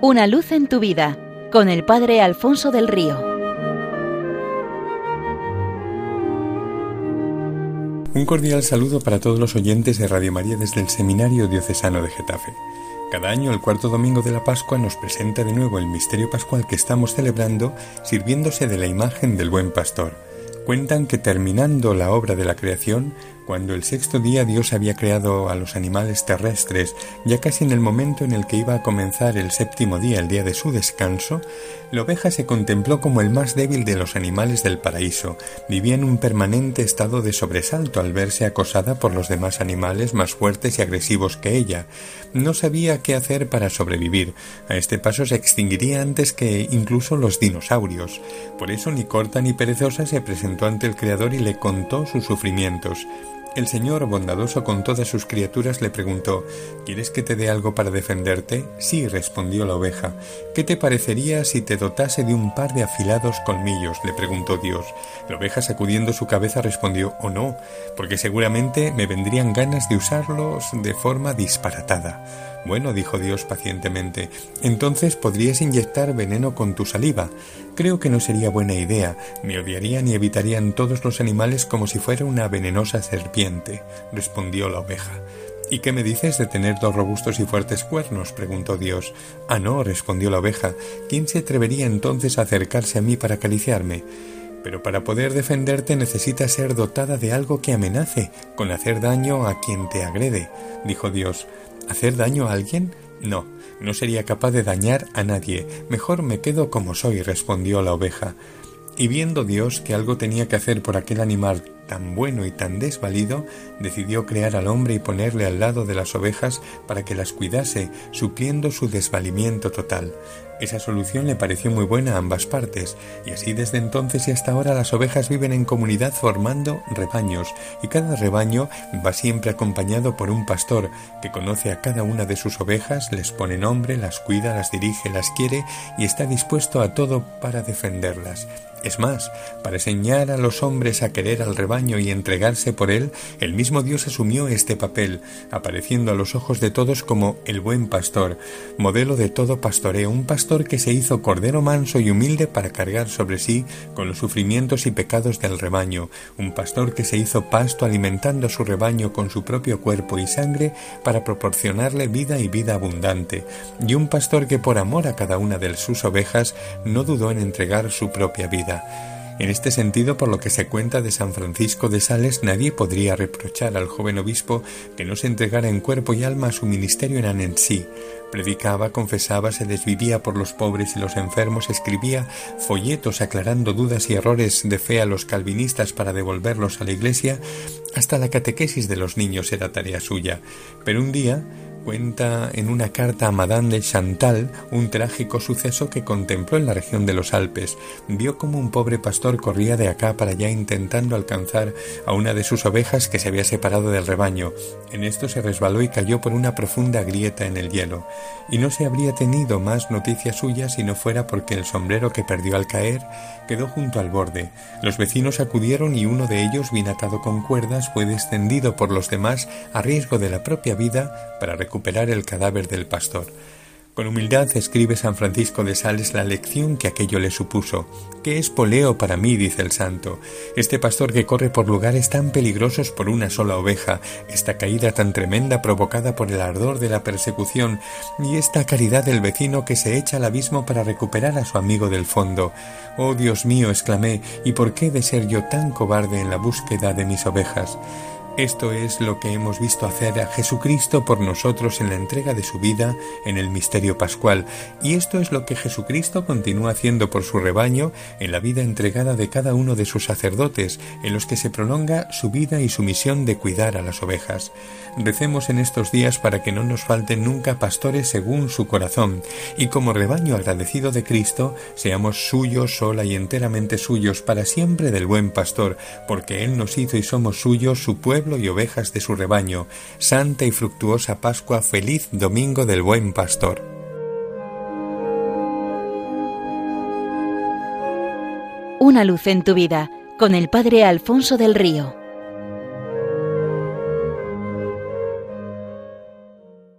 Una luz en tu vida con el Padre Alfonso del Río. Un cordial saludo para todos los oyentes de Radio María desde el Seminario Diocesano de Getafe. Cada año, el cuarto domingo de la Pascua nos presenta de nuevo el misterio pascual que estamos celebrando sirviéndose de la imagen del buen pastor. Cuentan que terminando la obra de la creación, cuando el sexto día Dios había creado a los animales terrestres, ya casi en el momento en el que iba a comenzar el séptimo día, el día de su descanso, la oveja se contempló como el más débil de los animales del paraíso. Vivía en un permanente estado de sobresalto al verse acosada por los demás animales más fuertes y agresivos que ella. No sabía qué hacer para sobrevivir. A este paso se extinguiría antes que incluso los dinosaurios. Por eso ni corta ni perezosa se presentó ante el Creador y le contó sus sufrimientos. El Señor, bondadoso con todas sus criaturas, le preguntó ¿Quieres que te dé algo para defenderte? Sí, respondió la oveja. ¿Qué te parecería si te dotase de un par de afilados colmillos? le preguntó Dios. La oveja, sacudiendo su cabeza, respondió «¿O no, porque seguramente me vendrían ganas de usarlos de forma disparatada. Bueno, dijo Dios pacientemente, entonces podrías inyectar veneno con tu saliva. Creo que no sería buena idea. Me odiarían y evitarían todos los animales como si fuera una venenosa serpiente, respondió la oveja. ¿Y qué me dices de tener dos robustos y fuertes cuernos? preguntó Dios. Ah, no, respondió la oveja. ¿Quién se atrevería entonces a acercarse a mí para acariciarme? Pero para poder defenderte necesitas ser dotada de algo que amenace, con hacer daño a quien te agrede, dijo Dios. ¿Hacer daño a alguien? No, no sería capaz de dañar a nadie. Mejor me quedo como soy, respondió la oveja. Y viendo Dios que algo tenía que hacer por aquel animal tan bueno y tan desvalido, decidió crear al hombre y ponerle al lado de las ovejas para que las cuidase, supliendo su desvalimiento total. Esa solución le pareció muy buena a ambas partes, y así desde entonces y hasta ahora las ovejas viven en comunidad formando rebaños, y cada rebaño va siempre acompañado por un pastor que conoce a cada una de sus ovejas, les pone nombre, las cuida, las dirige, las quiere y está dispuesto a todo para defenderlas. Es más, para enseñar a los hombres a querer al rebaño y entregarse por él, el mismo Dios asumió este papel, apareciendo a los ojos de todos como el buen pastor, modelo de todo pastoreo, un pastor que se hizo cordero manso y humilde para cargar sobre sí con los sufrimientos y pecados del rebaño, un pastor que se hizo pasto alimentando a su rebaño con su propio cuerpo y sangre para proporcionarle vida y vida abundante, y un pastor que por amor a cada una de sus ovejas no dudó en entregar su propia vida. En este sentido, por lo que se cuenta de San Francisco de Sales, nadie podría reprochar al joven obispo que no se entregara en cuerpo y alma a su ministerio en Annecy. Predicaba, confesaba, se desvivía por los pobres y los enfermos, escribía folletos aclarando dudas y errores de fe a los calvinistas para devolverlos a la iglesia, hasta la catequesis de los niños era tarea suya. Pero un día cuenta en una carta a Madame de Chantal un trágico suceso que contempló en la región de los Alpes. Vio como un pobre pastor corría de acá para allá intentando alcanzar a una de sus ovejas que se había separado del rebaño. En esto se resbaló y cayó por una profunda grieta en el hielo. Y no se habría tenido más noticia suya si no fuera porque el sombrero que perdió al caer quedó junto al borde. Los vecinos acudieron y uno de ellos, bien atado con cuerdas, fue descendido por los demás a riesgo de la propia vida para recuperar el cadáver del pastor. Con humildad escribe San Francisco de Sales la lección que aquello le supuso. ¿Qué es poleo para mí? dice el santo. Este pastor que corre por lugares tan peligrosos por una sola oveja, esta caída tan tremenda provocada por el ardor de la persecución, y esta caridad del vecino que se echa al abismo para recuperar a su amigo del fondo. Oh Dios mío, exclamé, ¿y por qué de ser yo tan cobarde en la búsqueda de mis ovejas? Esto es lo que hemos visto hacer a Jesucristo por nosotros en la entrega de su vida en el misterio pascual, y esto es lo que Jesucristo continúa haciendo por su rebaño en la vida entregada de cada uno de sus sacerdotes, en los que se prolonga su vida y su misión de cuidar a las ovejas. Recemos en estos días para que no nos falten nunca pastores según su corazón, y como rebaño agradecido de Cristo, seamos suyos sola y enteramente suyos para siempre del buen pastor, porque Él nos hizo y somos suyos su y ovejas de su rebaño. Santa y fructuosa Pascua, feliz Domingo del Buen Pastor. Una luz en tu vida con el Padre Alfonso del Río.